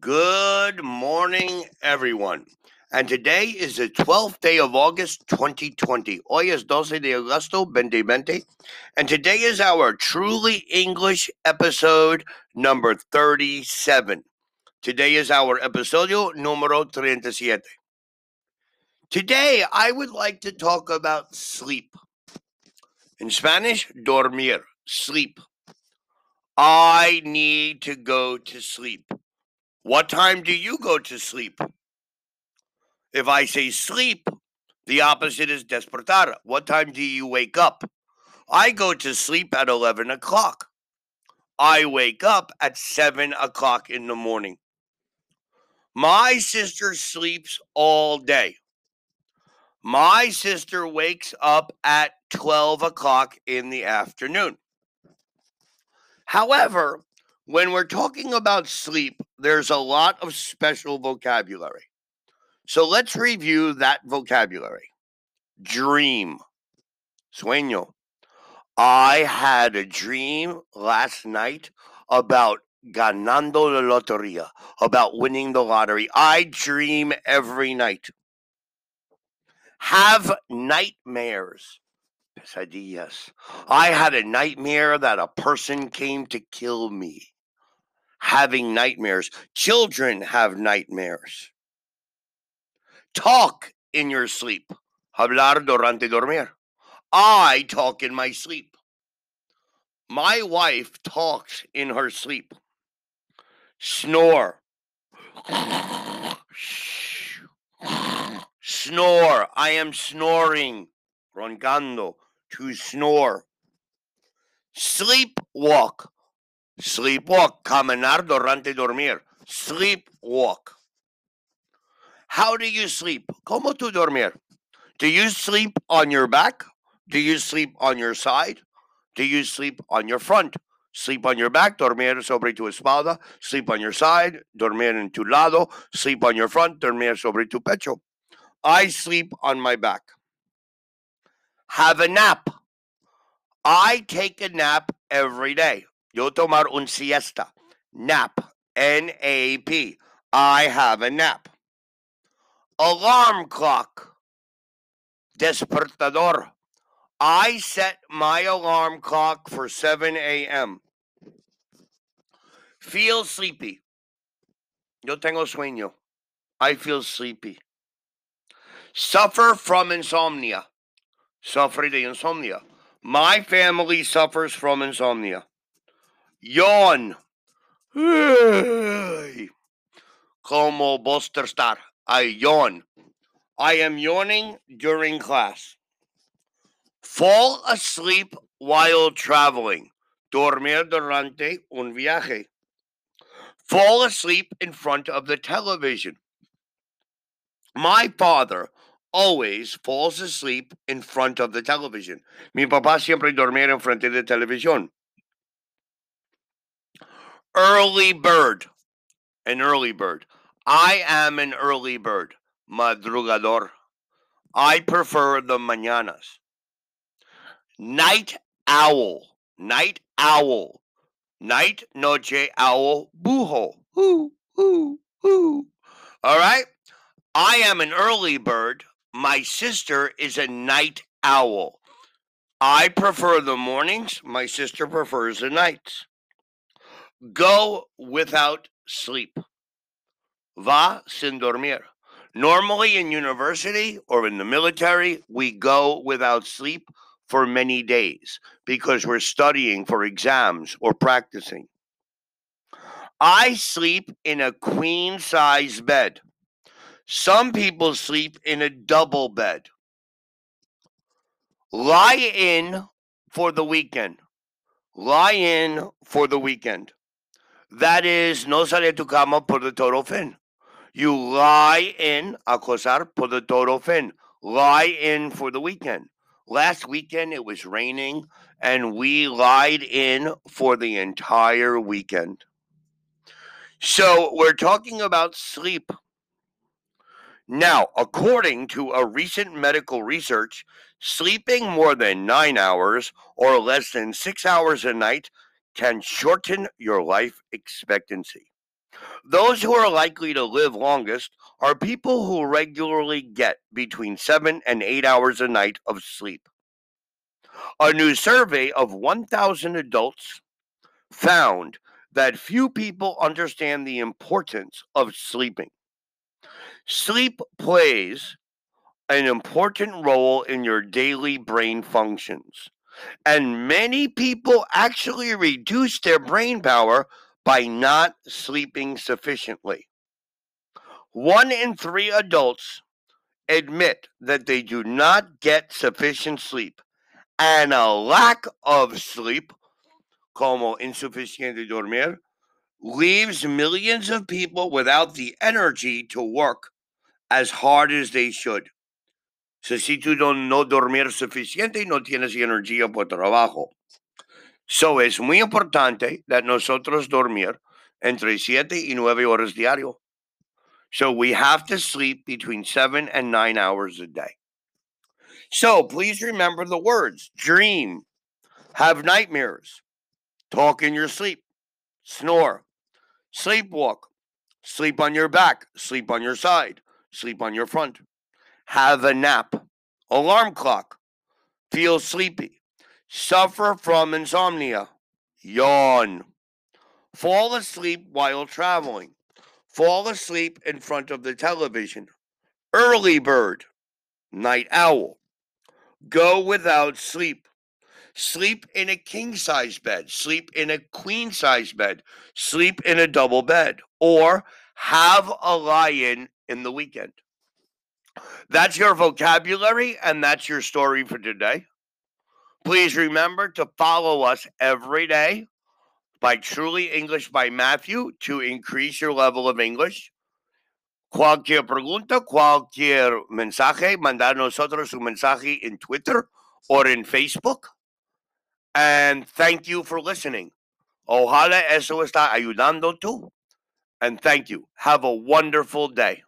Good morning, everyone. And today is the 12th day of August 2020. Hoy es 12 de agosto 2020. And today is our Truly English episode number 37. Today is our episodio número 37. Today, I would like to talk about sleep. In Spanish, dormir, sleep. I need to go to sleep. What time do you go to sleep? If I say sleep, the opposite is despertar. What time do you wake up? I go to sleep at 11 o'clock. I wake up at 7 o'clock in the morning. My sister sleeps all day. My sister wakes up at 12 o'clock in the afternoon. However, when we're talking about sleep, there's a lot of special vocabulary. So let's review that vocabulary. Dream. Sueño. I had a dream last night about ganando la loteria, about winning the lottery. I dream every night. Have nightmares. Pesadillas. I had a nightmare that a person came to kill me having nightmares. Children have nightmares. Talk in your sleep. Hablar durante dormir. I talk in my sleep. My wife talks in her sleep. Snore. Snore. I am snoring. Roncando. To snore. Sleepwalk. Sleepwalk, caminar durante dormir. Sleepwalk. How do you sleep? ¿Cómo tú dormir? Do you sleep on your back? Do you sleep on your side? Do you sleep on your front? Sleep on your back, dormir sobre tu espalda. Sleep on your side, dormir en tu lado. Sleep on your front, dormir sobre tu pecho. I sleep on my back. Have a nap. I take a nap every day. Yo tomar un siesta. Nap. N A P. I have a nap. Alarm clock. Despertador. I set my alarm clock for 7 a.m. Feel sleepy. Yo tengo sueño. I feel sleepy. Suffer from insomnia. Sufre de insomnia. My family suffers from insomnia. Yawn. Como Buster Star. I yawn. I am yawning during class. Fall asleep while traveling. Dormir durante un viaje. Fall asleep in front of the television. My father always falls asleep in front of the television. Mi papá siempre dormía en frente de televisión. Early bird. An early bird. I am an early bird. Madrugador. I prefer the mañanas. Night owl. Night owl. Night, noche, owl, bujo. Hoo, hoo, hoo. All right? I am an early bird. My sister is a night owl. I prefer the mornings. My sister prefers the nights. Go without sleep. Va sin dormir. Normally in university or in the military, we go without sleep for many days because we're studying for exams or practicing. I sleep in a queen size bed. Some people sleep in a double bed. Lie in for the weekend. Lie in for the weekend. That is, no sale tu cama por the total fin. You lie in, acosar por the total fin. Lie in for the weekend. Last weekend it was raining and we lied in for the entire weekend. So we're talking about sleep. Now, according to a recent medical research, sleeping more than nine hours or less than six hours a night can shorten your life expectancy. Those who are likely to live longest are people who regularly get between seven and eight hours a night of sleep. A new survey of 1,000 adults found that few people understand the importance of sleeping. Sleep plays an important role in your daily brain functions. And many people actually reduce their brain power by not sleeping sufficiently. One in three adults admit that they do not get sufficient sleep, and a lack of sleep, como insuficiente dormir, leaves millions of people without the energy to work as hard as they should. So, si tú no, dormir suficiente, y no tienes energía por trabajo. So, es muy importante that nosotros dormir entre siete y nueve horas diario. So, we have to sleep between seven and nine hours a day. So, please remember the words dream, have nightmares, talk in your sleep, snore, sleepwalk, sleep on your back, sleep on your side, sleep on your front have a nap, alarm clock, feel sleepy, suffer from insomnia, yawn, fall asleep while traveling, fall asleep in front of the television, early bird, night owl, go without sleep, sleep in a king size bed, sleep in a queen size bed, sleep in a double bed, or have a lie in in the weekend. That's your vocabulary and that's your story for today. Please remember to follow us every day by Truly English by Matthew to increase your level of English. Cualquier pregunta, cualquier mensaje, mandar nosotros un mensaje en Twitter or in Facebook. And thank you for listening. Ojalá eso está ayudando tú. And thank you. Have a wonderful day.